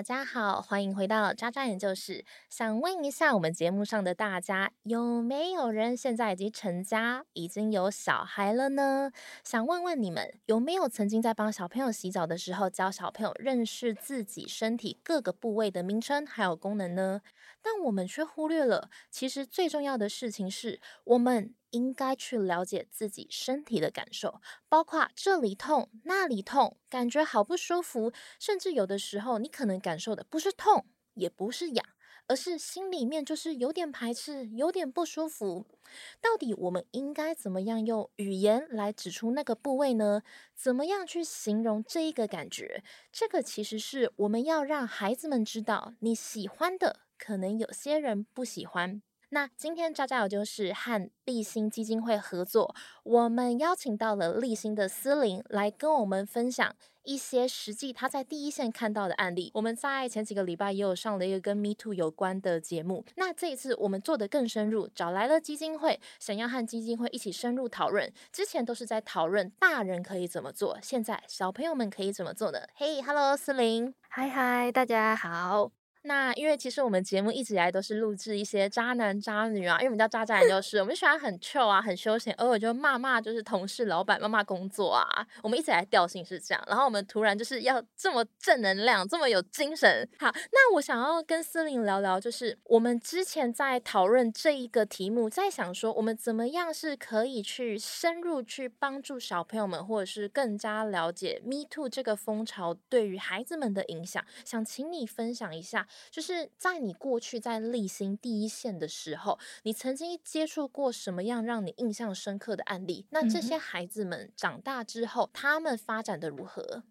大家好，欢迎回到渣渣研究室。想问一下，我们节目上的大家有没有人现在已经成家，已经有小孩了呢？想问问你们，有没有曾经在帮小朋友洗澡的时候，教小朋友认识自己身体各个部位的名称还有功能呢？但我们却忽略了，其实最重要的事情是我们。应该去了解自己身体的感受，包括这里痛、那里痛，感觉好不舒服，甚至有的时候你可能感受的不是痛，也不是痒，而是心里面就是有点排斥、有点不舒服。到底我们应该怎么样用语言来指出那个部位呢？怎么样去形容这一个感觉？这个其实是我们要让孩子们知道，你喜欢的，可能有些人不喜欢。那今天渣渣我就是和立新基金会合作，我们邀请到了立新的思玲来跟我们分享一些实际他在第一线看到的案例。我们在前几个礼拜也有上了一个跟 Me Too 有关的节目，那这一次我们做的更深入，找来了基金会，想要和基金会一起深入讨论。之前都是在讨论大人可以怎么做，现在小朋友们可以怎么做呢？嘿，Hello，思玲，嗨嗨，大家好。那因为其实我们节目一直以来都是录制一些渣男渣女啊，因为我们叫渣渣男就是，我们喜欢很 chill 啊，很休闲，偶尔就骂骂就是同事、老板、骂骂工作啊。我们一直以来调性是这样，然后我们突然就是要这么正能量，这么有精神。好，那我想要跟思玲聊聊，就是我们之前在讨论这一个题目，在想说我们怎么样是可以去深入去帮助小朋友们，或者是更加了解 Me Too 这个风潮对于孩子们的影响，想请你分享一下。就是在你过去在立新第一线的时候，你曾经接触过什么样让你印象深刻的案例？那这些孩子们长大之后，他们发展的如何？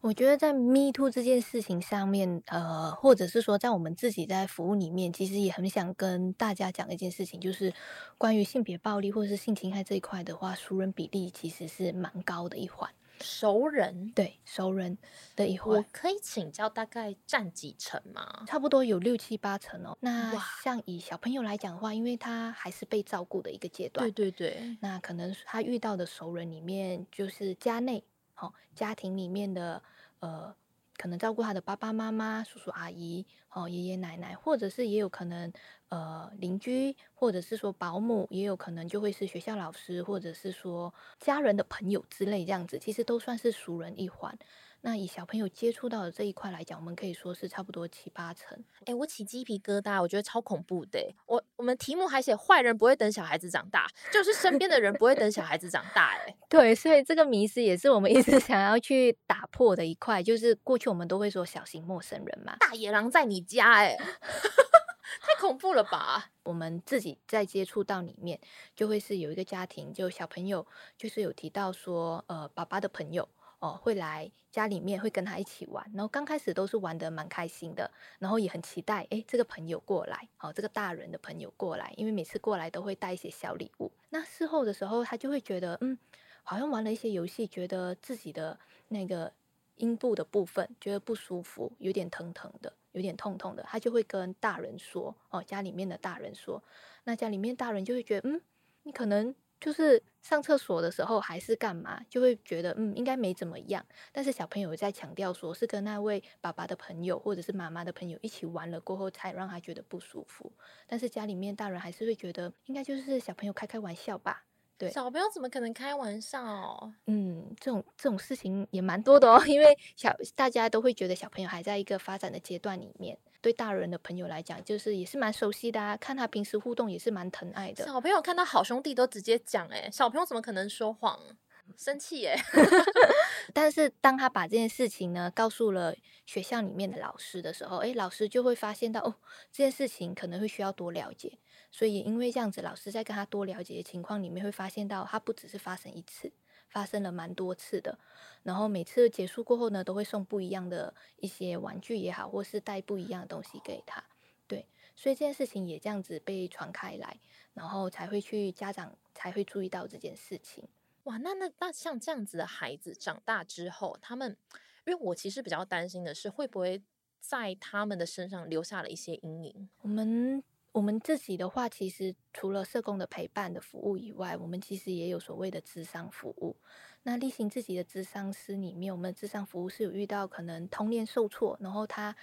我觉得在 Me Too 这件事情上面，呃，或者是说在我们自己在服务里面，其实也很想跟大家讲一件事情，就是关于性别暴力或者是性侵害这一块的话，熟人比例其实是蛮高的一环。熟人对熟人的一环，我可以请教大概占几成吗？差不多有六七八成哦。那像以小朋友来讲的话，因为他还是被照顾的一个阶段，对对对。那可能他遇到的熟人里面，就是家内哦，家庭里面的呃，可能照顾他的爸爸妈妈、叔叔阿姨哦、爷爷奶奶，或者是也有可能。呃，邻居或者是说保姆，也有可能就会是学校老师，或者是说家人的朋友之类这样子，其实都算是熟人一环。那以小朋友接触到的这一块来讲，我们可以说是差不多七八成。哎，我起鸡皮疙瘩，我觉得超恐怖的。我我们题目还写坏人不会等小孩子长大，就是身边的人不会等小孩子长大。哎，对，所以这个迷思也是我们一直 想要去打破的一块，就是过去我们都会说小心陌生人嘛，大野狼在你家，哎。太恐怖了吧！我们自己在接触到里面，就会是有一个家庭，就小朋友就是有提到说，呃，爸爸的朋友哦会来家里面，会跟他一起玩。然后刚开始都是玩的蛮开心的，然后也很期待，哎，这个朋友过来，哦，这个大人的朋友过来，因为每次过来都会带一些小礼物。那事后的时候，他就会觉得，嗯，好像玩了一些游戏，觉得自己的那个阴部的部分觉得不舒服，有点疼疼的。有点痛痛的，他就会跟大人说哦，家里面的大人说，那家里面大人就会觉得，嗯，你可能就是上厕所的时候还是干嘛，就会觉得，嗯，应该没怎么样。但是小朋友在强调说，是跟那位爸爸的朋友或者是妈妈的朋友一起玩了过后，才让他觉得不舒服。但是家里面大人还是会觉得，应该就是小朋友开开玩笑吧。对，小朋友怎么可能开玩笑？哦嗯，这种这种事情也蛮多的哦。因为小大家都会觉得小朋友还在一个发展的阶段里面，对大人的朋友来讲，就是也是蛮熟悉的啊。看他平时互动也是蛮疼爱的。小朋友看到好兄弟都直接讲，哎，小朋友怎么可能说谎？生气耶！但是当他把这件事情呢告诉了学校里面的老师的时候，诶，老师就会发现到哦，这件事情可能会需要多了解。所以因为这样子，老师在跟他多了解的情况里面，会发现到他不只是发生一次，发生了蛮多次的。然后每次结束过后呢，都会送不一样的一些玩具也好，或是带不一样的东西给他。对，所以这件事情也这样子被传开来，然后才会去家长才会注意到这件事情。哇，那那那像这样子的孩子长大之后，他们，因为我其实比较担心的是，会不会在他们的身上留下了一些阴影。我们我们自己的话，其实除了社工的陪伴的服务以外，我们其实也有所谓的智商服务。那例行自己的智商师里面，我们的智商服务是有遇到可能童年受挫，然后他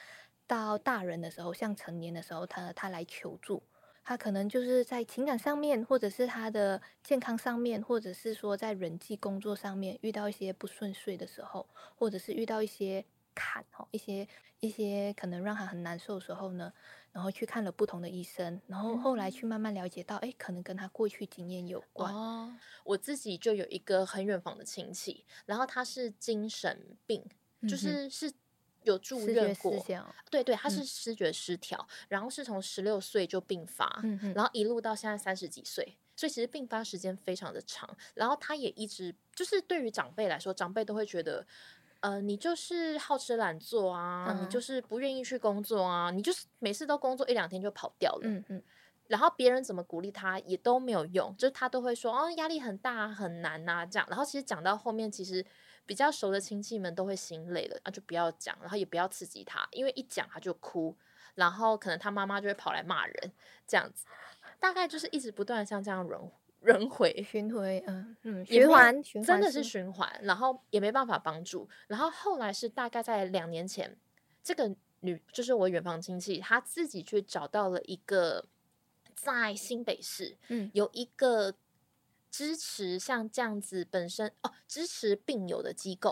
到大人的时候，像成年的时候，他他来求助，他可能就是在情感上面，或者是他的健康上面，或者是说在人际工作上面遇到一些不顺遂的时候，或者是遇到一些坎哦，一些一些可能让他很难受的时候呢。然后去看了不同的医生，然后后来去慢慢了解到，哎，可能跟他过去经验有关。哦，我自己就有一个很远房的亲戚，然后他是精神病，就是是有住院过，对对，他是视觉失调，然后是从十六岁就病发，然后一路到现在三十几岁，所以其实病发时间非常的长。然后他也一直就是对于长辈来说，长辈都会觉得。呃，你就是好吃懒做啊，你就是不愿意去工作啊，你就是每次都工作一两天就跑掉了。嗯嗯。然后别人怎么鼓励他也都没有用，就是他都会说哦压力很大很难呐这样。然后其实讲到后面，其实比较熟的亲戚们都会心累了，那就不要讲，然后也不要刺激他，因为一讲他就哭，然后可能他妈妈就会跑来骂人这样子。大概就是一直不断像这样轮 轮回循回，嗯嗯，循环，真的是循环，然后也没办法帮助。然后后来是大概在两年前，这个女就是我远房亲戚，她自己去找到了一个在新北市，嗯，有一个。支持像这样子本身哦，支持病友的机构，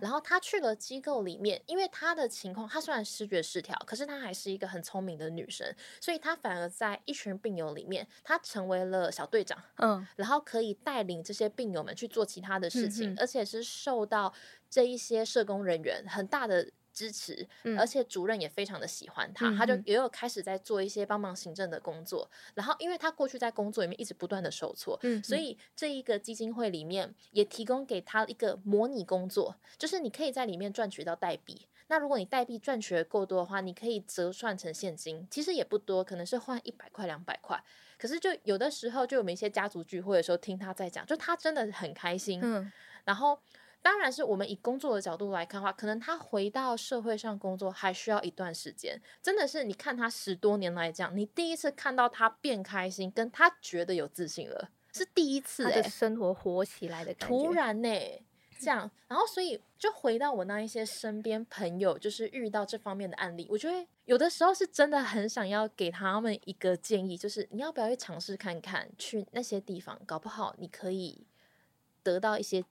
然后他去了机构里面，因为他的情况，他虽然视觉失调，可是他还是一个很聪明的女生，所以他反而在一群病友里面，他成为了小队长，嗯，然后可以带领这些病友们去做其他的事情，而且是受到这一些社工人员很大的。支持，而且主任也非常的喜欢他，他就也有开始在做一些帮忙行政的工作。然后，因为他过去在工作里面一直不断的受挫，所以这一个基金会里面也提供给他一个模拟工作，就是你可以在里面赚取到代币。那如果你代币赚取的够多的话，你可以折算成现金，其实也不多，可能是换一百块、两百块。可是就有的时候，就我们一些家族聚会的时候听他在讲，就他真的很开心。嗯，然后。当然是我们以工作的角度来看的话，可能他回到社会上工作还需要一段时间。真的是，你看他十多年来这样，你第一次看到他变开心，跟他觉得有自信了，是第一次。他的生活活起来的感觉。突然呢，这样，然后所以就回到我那一些身边朋友，就是遇到这方面的案例，我觉得有的时候是真的很想要给他们一个建议，就是你要不要去尝试看看，去那些地方，搞不好你可以得到一些。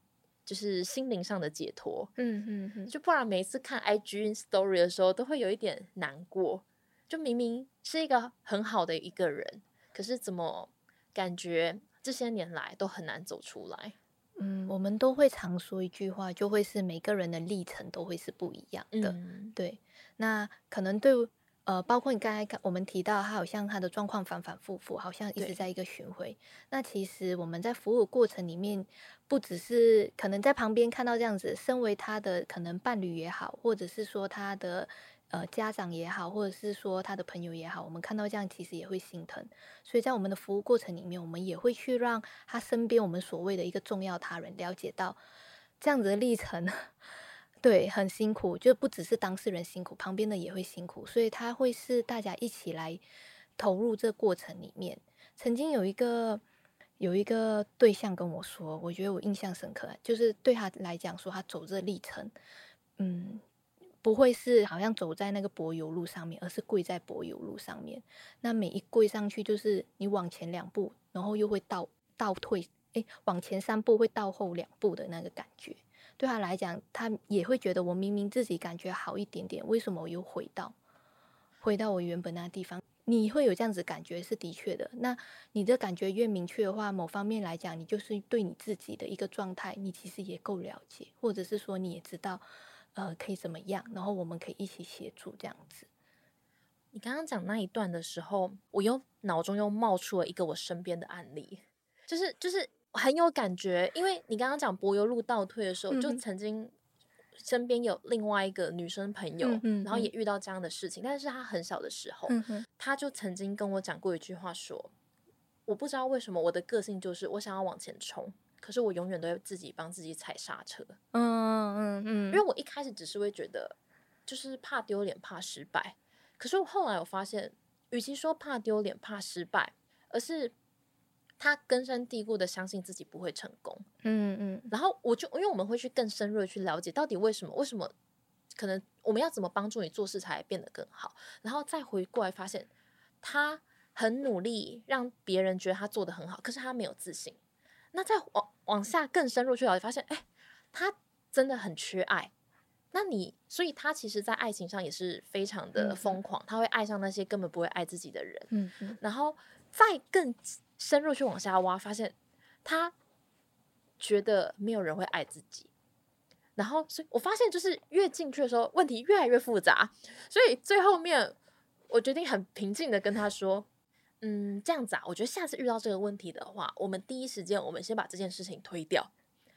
就是心灵上的解脱，嗯嗯嗯，就不然每次看 IG Story 的时候，都会有一点难过。就明明是一个很好的一个人，可是怎么感觉这些年来都很难走出来？嗯，我们都会常说一句话，就会是每个人的历程都会是不一样的。对，那可能对。呃，包括你刚才看，我们提到他好像他的状况反反复复，好像一直在一个巡回。那其实我们在服务过程里面，不只是可能在旁边看到这样子，身为他的可能伴侣也好，或者是说他的呃家长也好，或者是说他的朋友也好，我们看到这样其实也会心疼。所以在我们的服务过程里面，我们也会去让他身边我们所谓的一个重要他人了解到这样子的历程。对，很辛苦，就不只是当事人辛苦，旁边的也会辛苦，所以他会是大家一起来投入这过程里面。曾经有一个有一个对象跟我说，我觉得我印象深刻，就是对他来讲说，他走这历程，嗯，不会是好像走在那个柏油路上面，而是跪在柏油路上面。那每一跪上去，就是你往前两步，然后又会倒倒退，诶，往前三步会倒后两步的那个感觉。对他来讲，他也会觉得我明明自己感觉好一点点，为什么我又回到回到我原本那个地方？你会有这样子感觉是的确的。那你的感觉越明确的话，某方面来讲，你就是对你自己的一个状态，你其实也够了解，或者是说你也知道，呃，可以怎么样，然后我们可以一起协助这样子。你刚刚讲那一段的时候，我又脑中又冒出了一个我身边的案例，就是就是。很有感觉，因为你刚刚讲柏油路倒退的时候，就曾经身边有另外一个女生朋友，然后也遇到这样的事情，但是她很小的时候，她就曾经跟我讲过一句话，说我不知道为什么我的个性就是我想要往前冲，可是我永远都要自己帮自己踩刹车。嗯嗯嗯，因为我一开始只是会觉得就是怕丢脸、怕失败，可是我后来我发现与其说怕丢脸、怕失败，而是他根深蒂固的相信自己不会成功。嗯嗯然后我就因为我们会去更深入的去了解到底为什么，为什么可能我们要怎么帮助你做事才变得更好，然后再回过来发现他很努力让别人觉得他做的很好，可是他没有自信。那再往往下更深入去了解，发现哎，他真的很缺爱。那你，所以他其实，在爱情上也是非常嗯的嗯疯狂，他会爱上那些根本不会爱自己的人。嗯嗯然后再更深入去往下挖，发现他觉得没有人会爱自己。然后，所以我发现，就是越进去的时候，问题越来越复杂。所以最后面，我决定很平静的跟他说：“嗯，这样子啊，我觉得下次遇到这个问题的话，我们第一时间我们先把这件事情推掉，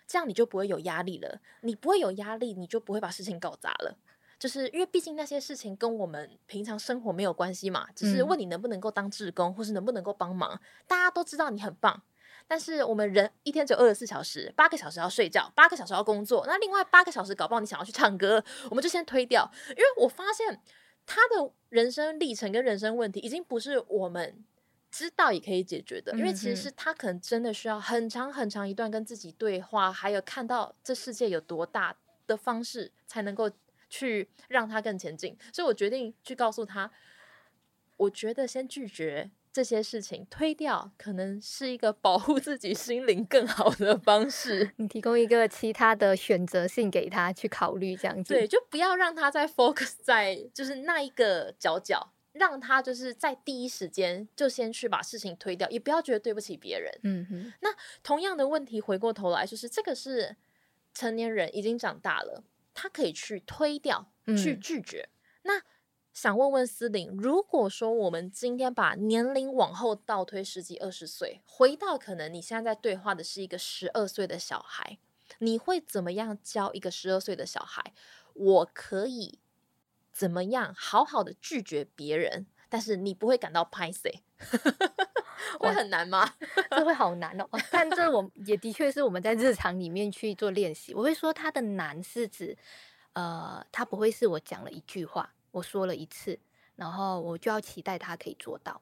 这样你就不会有压力了。你不会有压力，你就不会把事情搞砸了。就是因为毕竟那些事情跟我们平常生活没有关系嘛，只是嗯问你能不能够当志工，或是能不能够帮忙。大家都知道你很棒，但是我们人一天只有二十四小时，八个小时要睡觉，八个小时要工作，那另外八个小时搞不好你想要去唱歌，我们就先推掉。因为我发现他的人生历程跟人生问题，已经不是我们知道也可以解决的，因为其实嗯是他可能真的需要很长很长一段跟自己对话，还有看到这世界有多大的方式，才能够去让他更前进。所以我决定去告诉他，我觉得先拒绝这些事情，推掉，可能是一个保护自己心灵更好的方式。你提供一个其他的选择性给他去考虑，这样子。对，就不要让他再 focus 在就是那一个角角，让他就是在第一时间就先去把事情推掉，也不要觉得对不起别人。嗯哼，那同样的问题回过头来，就是这个是成年人已经长大了，他可以去推掉、去嗯拒绝。那想问问思玲，如果说我们今天把年龄往后倒推十几二十岁，回到可能你现在在对话的是一个十二岁的小孩，你会怎么样教一个十二岁的小孩？我可以怎么样好好的拒绝别人，但是你不会感到拍 C，会很难吗？这会好难哦。但这我也的确是我们在日常里面去做练习。我会说它的难是指，呃，它不会是我讲了一句话，我说了一次，然后我就要期待他可以做到。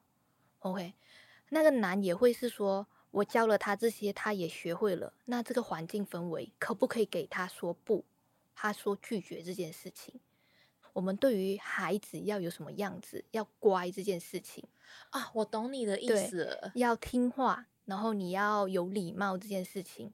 OK，那个难也会是说我教了他这些，他也学会了。那这个环境氛围可不可以给他说不？他说拒绝这件事情。我们对于孩子要有什么样子，要乖这件事情，啊，我懂你的意思了。要听话，然后你要有礼貌这件事情。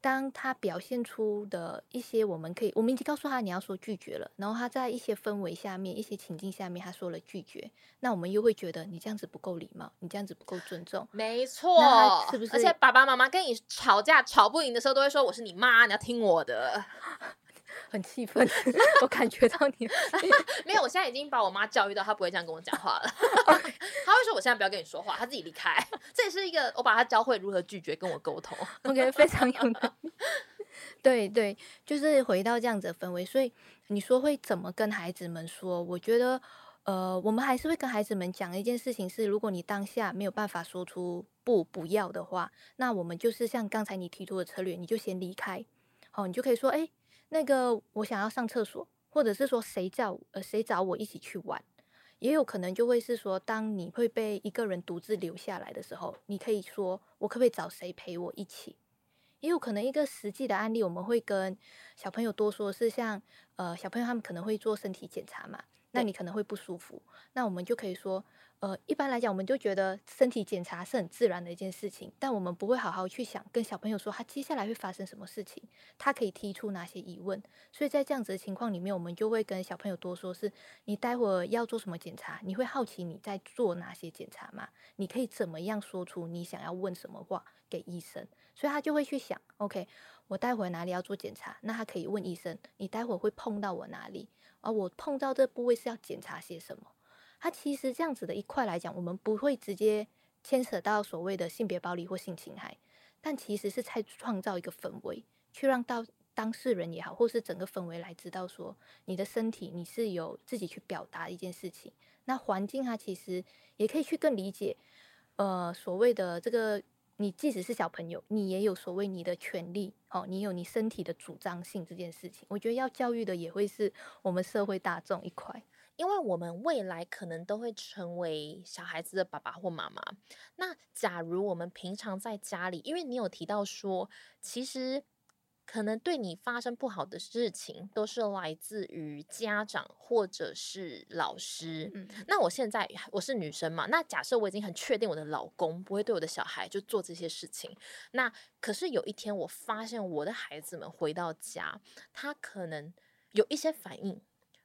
当他表现出的一些，我们可以，我们已经告诉他你要说拒绝了，然后他在一些氛围下面、一些情境下面，他说了拒绝，那我们又会觉得你这样子不够礼貌，你这样子不够尊重。没错是不是而且爸爸妈妈跟你吵架吵不赢的时候，都会说我是你妈，你要听我的。很气愤，我感觉到你。没有，我现在已经把我妈教育到，她不会这样跟我讲话了。她会说我现在不要跟你说话，她自己离开。这也是一个我把她教会如何拒绝跟我沟通。OK，非常有能力。对对，就是回到这样子的氛围，所以你说会怎么跟孩子们说？我觉得，呃，我们还是会跟孩子们讲一件事情是，如果你当下没有办法说出不不要的话，那我们就是像刚才你提出的策略，你就先离开。好，你就可以说，哎，那个我想要上厕所，或者是说谁叫呃谁找我一起去玩。也有可能就会是说，当你会被一个人独自留下来的时候，你可以说，我可不可以找谁陪我一起？也有可能一个实际的案例，我们会跟小朋友多说，是像呃小朋友他们可能会做身体检查嘛，那你可能会不舒服，那我们就可以说，呃，一般来讲，我们就觉得身体检查是很自然的一件事情，但我们不会好好去想跟小朋友说他接下来会发生什么事情，他可以提出哪些疑问，所以在这样子的情况里面，我们就会跟小朋友多说是，你待会儿要做什么检查，你会好奇你在做哪些检查吗？你可以怎么样说出你想要问什么话给医生？所以他就会去想，OK，我待会儿哪里要做检查？那他可以问医生，你待会儿会碰到我哪里？而我碰到这部位是要检查些什么？他其实这样子的一块来讲，我们不会直接牵扯到所谓的性别暴力或性侵害，但其实是在创造一个氛围，去让到当事人也好，或是整个氛围来知道说，你的身体你是有自己去表达一件事情。那环境它其实也可以去更理解，呃，所谓的这个。你即使是小朋友，你也有所谓你的权利哦，你有你身体的主张性这件事情，我觉得要教育的也会是我们社会大众一块。因为我们未来可能都会成为小孩子的爸爸或妈妈。那假如我们平常在家里，因为你有提到说，其实。可能对你发生不好的事情，都是来自于家长或者是老师。嗯，那我现在我是女生嘛，那假设我已经很确定我的老公不会对我的小孩就做这些事情，那可是有一天我发现我的孩子们回到家，他可能有一些反应，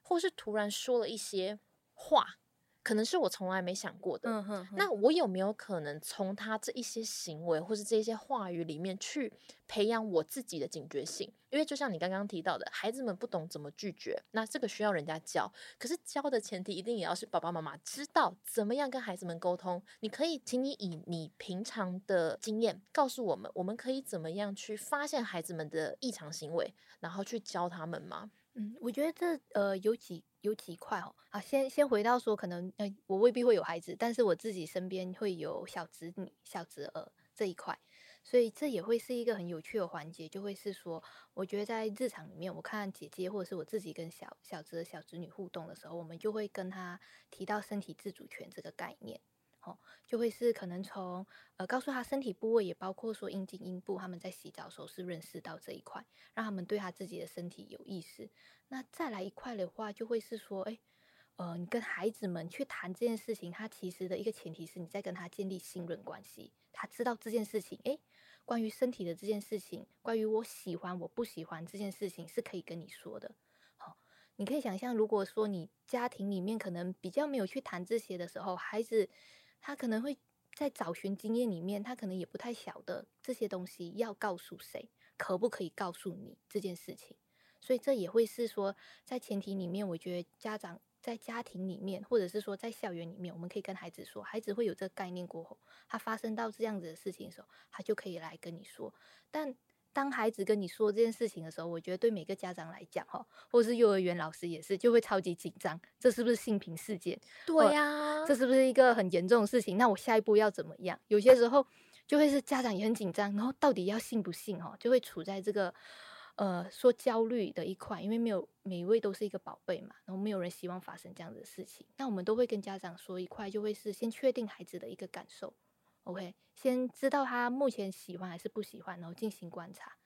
或是突然说了一些话。可能是我从来没想过的。嗯哼，那我有没有可能从他这一些行为或是这些话语里面去培养我自己的警觉性？因为就像你刚刚提到的，孩子们不懂怎么拒绝，那这个需要人家教。可是教的前提一定也要是爸爸妈妈知道怎么样跟孩子们沟通。你可以，请你以你平常的经验告诉我们，我们可以怎么样去发现孩子们的异常行为，然后去教他们吗？嗯，我觉得这呃有几有几块哦啊，先先回到说，可能呃我未必会有孩子，但是我自己身边会有小侄女、小侄儿这一块，所以这也会是一个很有趣的环节，就会是说，我觉得在日常里面，我看姐姐或者是我自己跟小小侄、小侄女互动的时候，我们就会跟他提到身体自主权这个概念。就会是可能从呃告诉他身体部位，也包括说阴茎、阴部，他们在洗澡时候是认识到这一块，让他们对他自己的身体有意识。那再来一块的话，就会是说，哎，呃，你跟孩子们去谈这件事情，他其实的一个前提是你在跟他建立信任关系，他知道这件事情，哎，关于身体的这件事情，关于我喜欢我不喜欢这件事情是可以跟你说的。好，你可以想象，如果说你家庭里面可能比较没有去谈这些的时候，孩子。他可能会在找寻经验里面，他可能也不太晓得这些东西要告诉谁，可不可以告诉你这件事情。所以这也会是说，在前提里面，我觉得家长在家庭里面，或者是说在校园里面，我们可以跟孩子说，孩子会有这个概念过后，他发生到这样子的事情的时候，他就可以来跟你说。但当孩子跟你说这件事情的时候，我觉得对每个家长来讲，哈，或者是幼儿园老师也是，就会超级紧张。这是不是性平事件？对呀，这是不是一个很严重的事情？那我下一步要怎么样？有些时候就会是家长也很紧张，然后到底要信不信？哈，就会处在这个呃说焦虑的一块，因为没有每一位都是一个宝贝嘛，然后没有人希望发生这样的事情。那我们都会跟家长说一块，就会是先确定孩子的一个感受。OK，先知道他目前喜欢还是不喜欢，然后进行观察。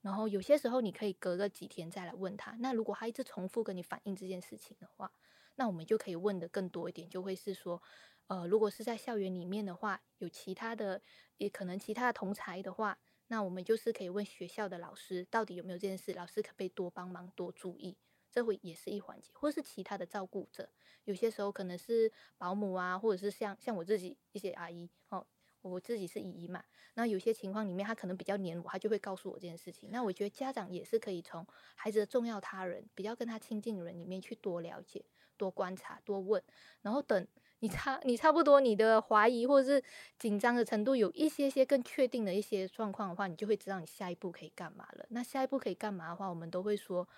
然后有些时候你可以隔个几天再来问他。那如果他一直重复跟你反映这件事情的话，那我们就可以问的更多一点，就会是说，呃，如果是在校园里面的话，有其他的，也可能其他的同才的话，那我们就是可以问学校的老师到底有没有这件事，老师可不可以多帮忙多注意，这会也是一环节，或是其他的照顾者，有些时候可能是保姆啊，或者是像像我自己一些阿姨哦。我自己是姨姨嘛，那有些情况里面，他可能比较黏我，他就会告诉我这件事情。那我觉得家长也是可以从孩子的重要他人、比较跟他亲近的人里面去多了解、多观察、多问，然后等你差你差不多你的怀疑或者是紧张的程度有一些些更确定的一些状况的话，你就会知道你下一步可以干嘛了。那下一步可以干嘛的话，我们都会说，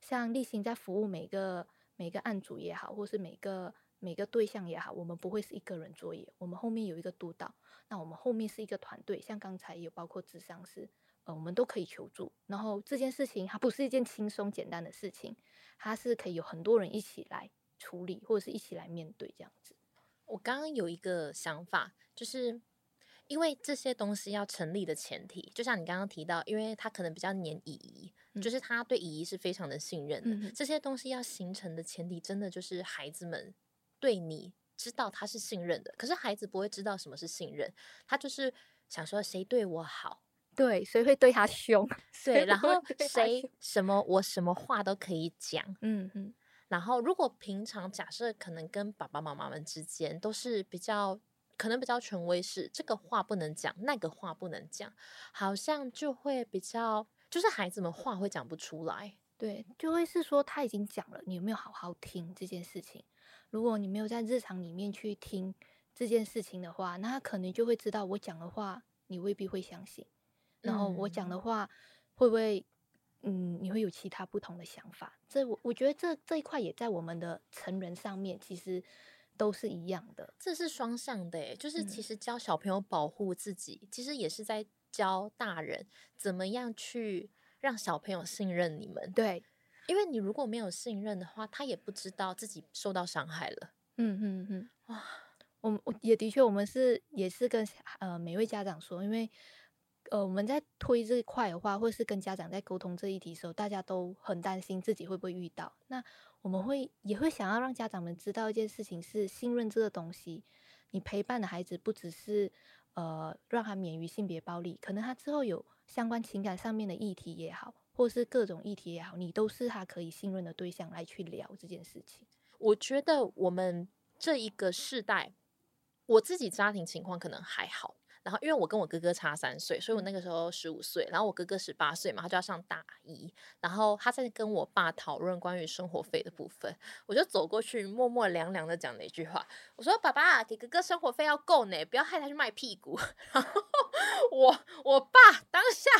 像立新在服务每个每个案主也好，或是每个。每个对象也好，我们不会是一个人作业，我们后面有一个督导，那我们后面是一个团队，像刚才有包括智商师，呃，我们都可以求助。然后这件事情它不是一件轻松简单的事情，它是可以有很多人一起来处理，或者是一起来面对这样子。我刚刚有一个想法，就是因为这些东西要成立的前提，就像你刚刚提到，因为他可能比较黏姨姨，就是他对姨姨是非常的信任的。这些东西要形成的前提，真的就是孩子们。对你知道他是信任的，可是孩子不会知道什么是信任，他就是想说谁对我好，对，谁会对他凶，对，然后谁什么我什么话都可以讲，嗯嗯，然后如果平常假设可能跟爸爸妈妈们之间都是比较可能比较权威是，这个话不能讲，那个话不能讲，好像就会比较就是孩子们话会讲不出来，对，就会是说他已经讲了，你有没有好好听这件事情？如果你没有在日常里面去听这件事情的话，那他可能就会知道我讲的话你未必会相信，然后我讲的话会不会，嗯，你会有其他不同的想法？这我我觉得这这一块也在我们的成人上面其实都是一样的，这是双向的，就是其实教小朋友保护自己，其实也是在教大人怎么样去让小朋友信任你们。对。因为你如果没有信任的话，他也不知道自己受到伤害了。嗯嗯嗯，哇，我我也的确，我们是也是跟呃每位家长说，因为呃我们在推这一块的话，或是跟家长在沟通这一题的时候，大家都很担心自己会不会遇到。那我们会也会想要让家长们知道一件事情是信任这个东西，你陪伴的孩子不只是呃让他免于性别暴力，可能他之后有相关情感上面的议题也好，或是各种议题也好，你都是他可以信任的对象来去聊这件事情。我觉得我们这一个世代，我自己家庭情况可能还好。然后，因为我跟我哥哥差三岁，所以我那个时候十五岁，然后我哥哥十八岁嘛，他就要上大一。然后他在跟我爸讨论关于生活费的部分，我就走过去，默默凉凉的讲了一句话：“我说，爸爸，给哥哥生活费要够呢，不要害他去卖屁股。”然后我我爸当下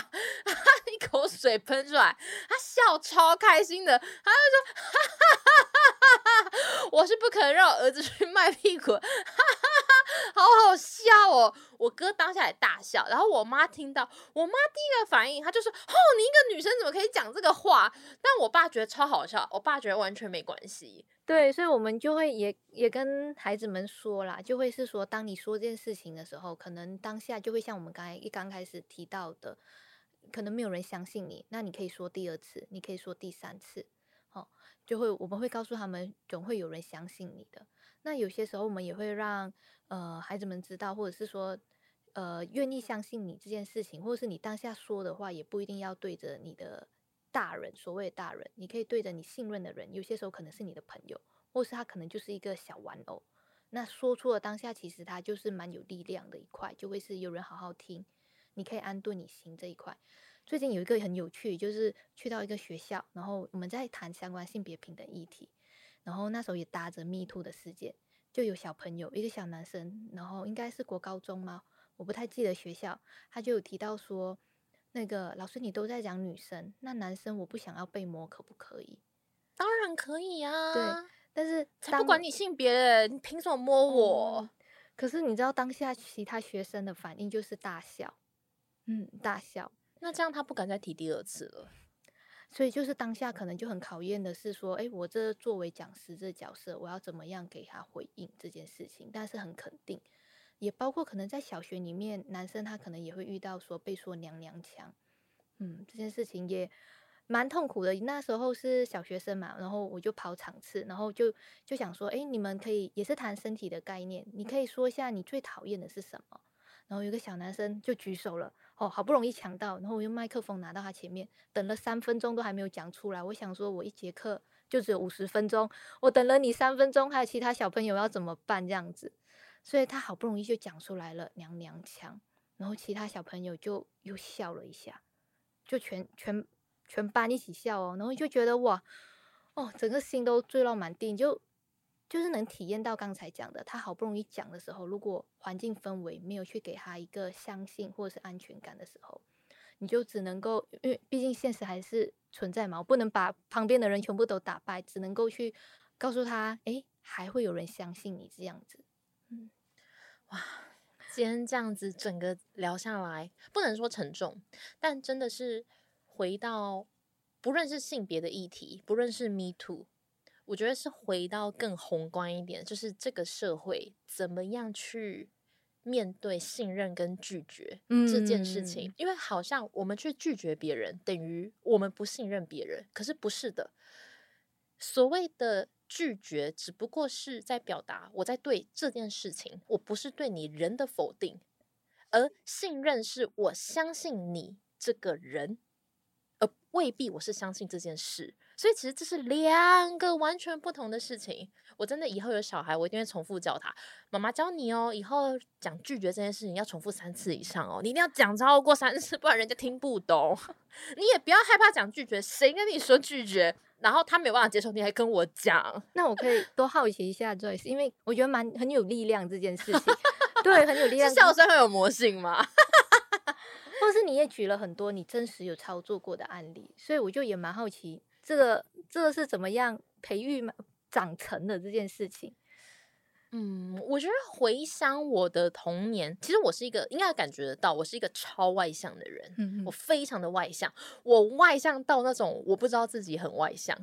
一口水喷出来，他笑超开心的，他就说：“哈哈哈哈哈哈，我是不可能让我儿子去卖屁股。”哈哈。好好笑哦！我哥当下也大笑，然后我妈听到，我妈第一个反应，她就说：“哦，你一个女生怎么可以讲这个话？”但我爸觉得超好笑，我爸觉得完全没关系。对，所以我们就会也也跟孩子们说啦，就会是说，当你说这件事情的时候，可能当下就会像我们刚才一刚开始提到的，可能没有人相信你，那你可以说第二次，你可以说第三次，哦，就会我们会告诉他们，总会有人相信你的。那有些时候我们也会让。呃，孩子们知道，或者是说，呃，愿意相信你这件事情，或者是你当下说的话，也不一定要对着你的大人，所谓的大人，你可以对着你信任的人，有些时候可能是你的朋友，或是他可能就是一个小玩偶。那说出了当下，其实他就是蛮有力量的一块，就会是有人好好听，你可以安顿你心这一块。最近有一个很有趣，就是去到一个学校，然后我们在谈相关性别平等议题，然后那时候也搭着 Me Too 的事件。就有小朋友，一个小男生，然后应该是国高中吗？我不太记得学校。他就有提到说，那个老师你都在讲女生，那男生我不想要被摸，可不可以？当然可以啊。对，但是才不管你性别，你凭什么摸我？可是你知道当下其他学生的反应就是大笑，嗯，大笑。那这样他不敢再提第二次了。所以就是当下可能就很考验的是说，哎，我这作为讲师这角色，我要怎么样给他回应这件事情？但是很肯定，也包括可能在小学里面，男生他可能也会遇到说被说娘娘腔，嗯，这件事情也蛮痛苦的。那时候是小学生嘛，然后我就跑场次，然后就就想说，哎，你们可以也是谈身体的概念，你可以说一下你最讨厌的是什么？然后有个小男生就举手了。哦，好不容易抢到，然后我用麦克风拿到他前面，等了三分钟都还没有讲出来。我想说，我一节课就只有五十分钟，我等了你三分钟，还有其他小朋友要怎么办？这样子，所以他好不容易就讲出来了，娘娘腔，然后其他小朋友就又笑了一下，就全全全班一起笑哦，然后就觉得哇，哦，整个心都坠落满地，就。就是能体验到刚才讲的，他好不容易讲的时候，如果环境氛围没有去给他一个相信或者是安全感的时候，你就只能够，因为毕竟现实还是存在嘛，我不能把旁边的人全部都打败，只能够去告诉他，哎，还会有人相信你这样子。嗯，哇，今天这样子整个聊下来，不能说沉重，但真的是回到不论是性别的议题，不论是 Me Too。我觉得是回到更宏观一点，就是这个社会怎么样去面对信任跟拒绝这件事情。因为好像我们去拒绝别人，等于我们不信任别人。可是不是的，所谓的拒绝只不过是在表达我在对这件事情，我不是对你人的否定，而信任是我相信你这个人，而未必我是相信这件事。所以其实这是两个完全不同的事情。我真的以后有小孩，我一定会重复教他。妈妈教你哦，以后讲拒绝这件事情要重复三次以上哦，你一定要讲超过三次，不然人家听不懂。你也不要害怕讲拒绝，谁跟你说拒绝，然后他没有办法接受，你还跟我讲。那我可以多好奇一下 Joyce，因为我觉得蛮很有力量这件事情。对，很有力量。是笑声很有魔性吗？或是你也举了很多你真实有操作过的案例，所以我就也蛮好奇。这个这个是怎么样培育长成的这件事情？嗯，我觉得回想我的童年，其实我是一个应该感觉得到，我是一个超外向的人，嗯我非常的外向，我外向到那种我不知道自己很外向。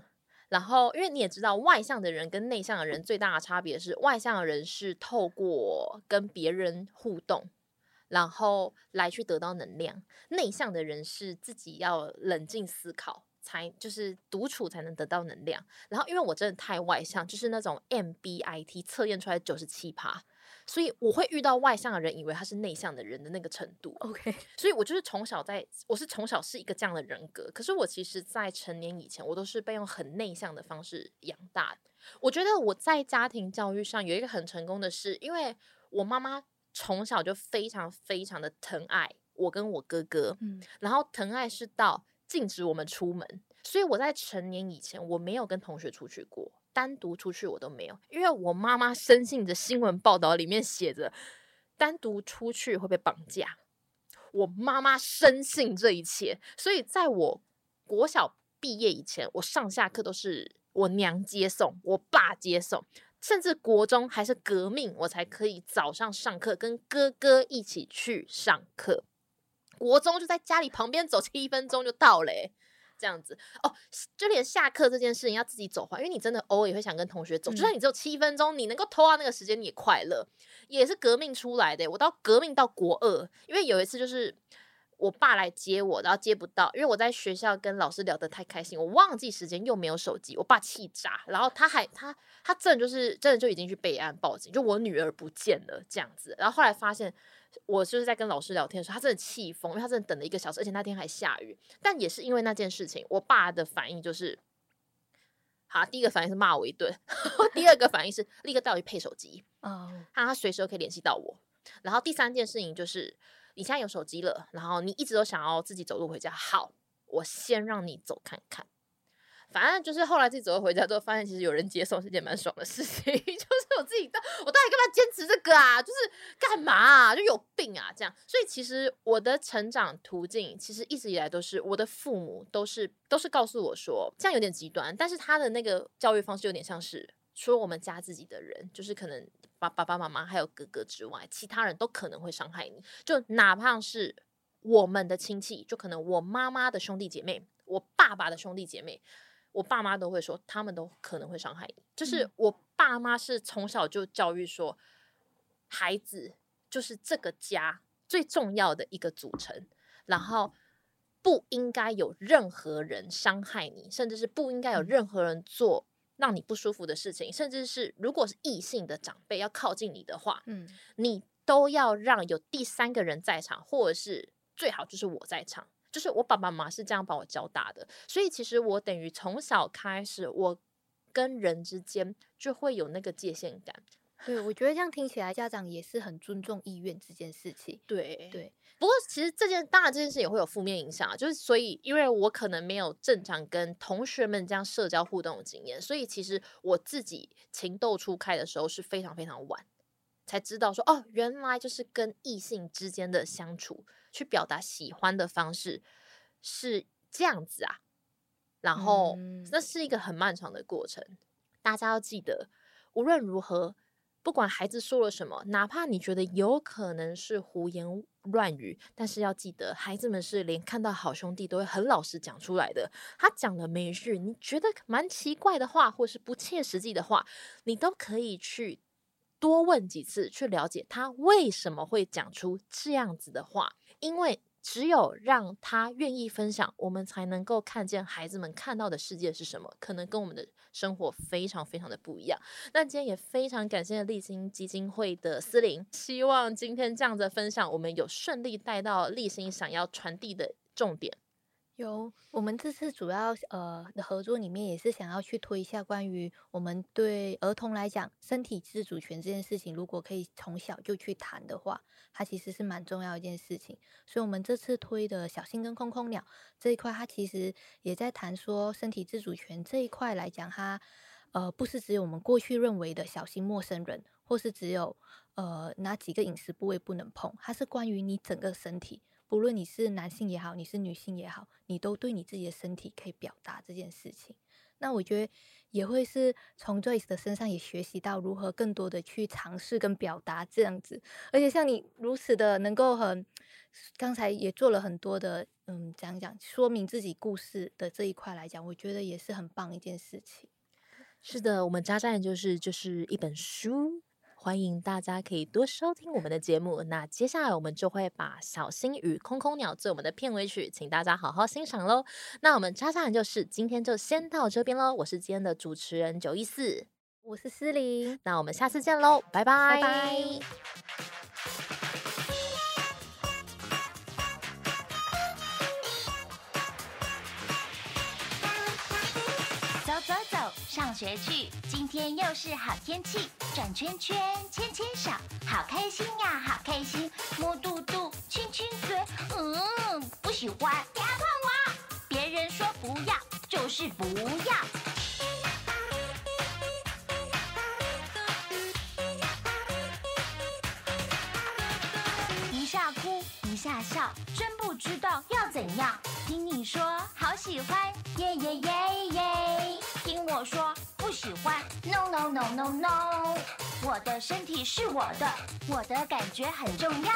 然后，因为你也知道，外向的人跟内向的人最大的差别是，外向的人是透过跟别人互动，然后来去得到能量；内向的人是自己要冷静思考，才就是独处才能得到能量。然后，因为我真的太外向，就是那种 MBIT 测验出来九十七趴，所以我会遇到外向的人，以为他是内向的人的那个程度。OK，所以我就是从小在，我是从小是一个这样的人格。可是我其实，在成年以前，我都是被用很内向的方式养大的。我觉得我在家庭教育上有一个很成功的是，因为我妈妈从小就非常非常的疼爱我跟我哥哥，嗯然后疼爱是到禁止我们出门，所以我在成年以前我没有跟同学出去过，单独出去我都没有，因为我妈妈深信着新闻报道里面写着单独出去会被绑架，我妈妈深信这一切，所以在我国小毕业以前，我上下课都是我娘接送，我爸接送。甚至国中还是革命，我才可以早上上课跟哥哥一起去上课。国中就在家里旁边走七分钟就到了、欸，这样子哦。就连下课这件事情要自己走回来，因为你真的偶尔也会想跟同学走，就算你只有七分钟，你能够拖到那个时间，你也快乐，也是革命出来的欸、我到革命到国二，因为有一次就是我爸来接我，然后接不到，因为我在学校跟老师聊得太开心，我忘记时间又没有手机，我爸气炸，然后他还他他真的就是真的就已经去备案报警，就我女儿不见了这样子，然后后来发现。我就是在跟老师聊天的时候，他真的气疯，因为他真的等了一个小时，而且那天还下雨。但也是因为那件事情，我爸的反应就是，好，第一个反应是骂我一顿，第二个反应是立刻带我去配手机，哦，让他随时都可以联系到我。然后第三件事情就是，你现在有手机了，然后你一直都想要自己走路回家，好，我先让你走看看。反正就是后来自己走路回家之后，发现其实有人接送是件蛮爽的事情。就 是我自己到我到底干嘛坚持这个啊？就是干嘛啊？就有病啊？这样。所以其实我的成长途径，其实一直以来都是我的父母都是都是告诉我说，这样有点极端，但是他的那个教育方式有点像是除了我们家自己的人，就是可能爸爸爸妈妈还有哥哥之外，其他人都可能会伤害你。就哪怕是我们的亲戚，就可能我妈妈的兄弟姐妹，我爸爸的兄弟姐妹。我爸妈都会说，他们都可能会伤害你。就是嗯我爸妈是从小就教育说，孩子就是这个家最重要的一个组成，然后不应该有任何人伤害你，甚至是不应该有嗯任何人做让你不舒服的事情，甚至是如果是异性的长辈要靠近你的话，嗯你都要让有第三个人在场，或者是最好就是我在场。就是我爸爸妈妈是这样把我教大的，所以其实我等于从小开始，我跟人之间就会有那个界限感。对，我觉得这样听起来，家长也是很尊重意愿这件事情。对对，不过其实这件当然这件事也会有负面影响啊，就是所以因为我可能没有正常跟同学们这样社交互动的经验，所以其实我自己情窦初开的时候是非常非常晚才知道说哦，原来就是跟异性之间的相处，去表达喜欢的方式是这样子啊。然后、嗯那是一个很漫长的过程，大家要记得，无论如何，不管孩子说了什么，哪怕你觉得有可能是胡言乱语，但是要记得，孩子们是连看到好兄弟都会很老实讲出来的。他讲的每一句你觉得蛮奇怪的话，或是不切实际的话，你都可以去多问几次，去了解他为什么会讲出这样子的话，因为。只有让他愿意分享，我们才能够看见孩子们看到的世界是什么，可能跟我们的生活非常非常的不一样。那今天也非常感谢立新基金会的思玲，希望今天这样的分享，我们有顺利带到立新想要传递的重点。有，我们这次主要呃的合作里面也是想要去推一下关于我们对儿童来讲身体自主权这件事情，如果可以从小就去谈的话，它其实是蛮重要一件事情。所以，我们这次推的小新跟空空鸟这一块，它其实也在谈说身体自主权这一块来讲，它呃不是只有我们过去认为的小心陌生人，或是只有呃哪几个隐私部位不能碰，它是关于你整个身体。不论你是男性也好，你是女性也好，你都对你自己的身体可以表达这件事情。那我觉得也会是从 Joyce 的身上也学习到如何更多的去尝试跟表达这样子，而且像你如此的能够很，刚才也做了很多的，嗯，讲讲说明自己故事的这一块来讲，我觉得也是很棒一件事情。是的，我们渣渣研就是就是一本书。欢迎大家可以多收听我们的节目。那接下来我们就会把《小星与空空鸟》做我们的片尾曲，请大家好好欣赏喽。那我们渣渣人就是今天就先到这边喽。我是今天的主持人九一四，我是思玲。那我们下次见喽，拜拜拜拜。上学去，今天又是好天气，转圈圈，牵牵手，好开心呀，好开心，摸肚肚，亲亲嘴，嗯，不喜欢，别碰我，别人说不要就是不要。一下哭，一下笑，真不知道要怎样。听你说好喜欢，耶耶耶耶。听我说喜欢，no no no no no，我的身体是我的，我的感觉很重要。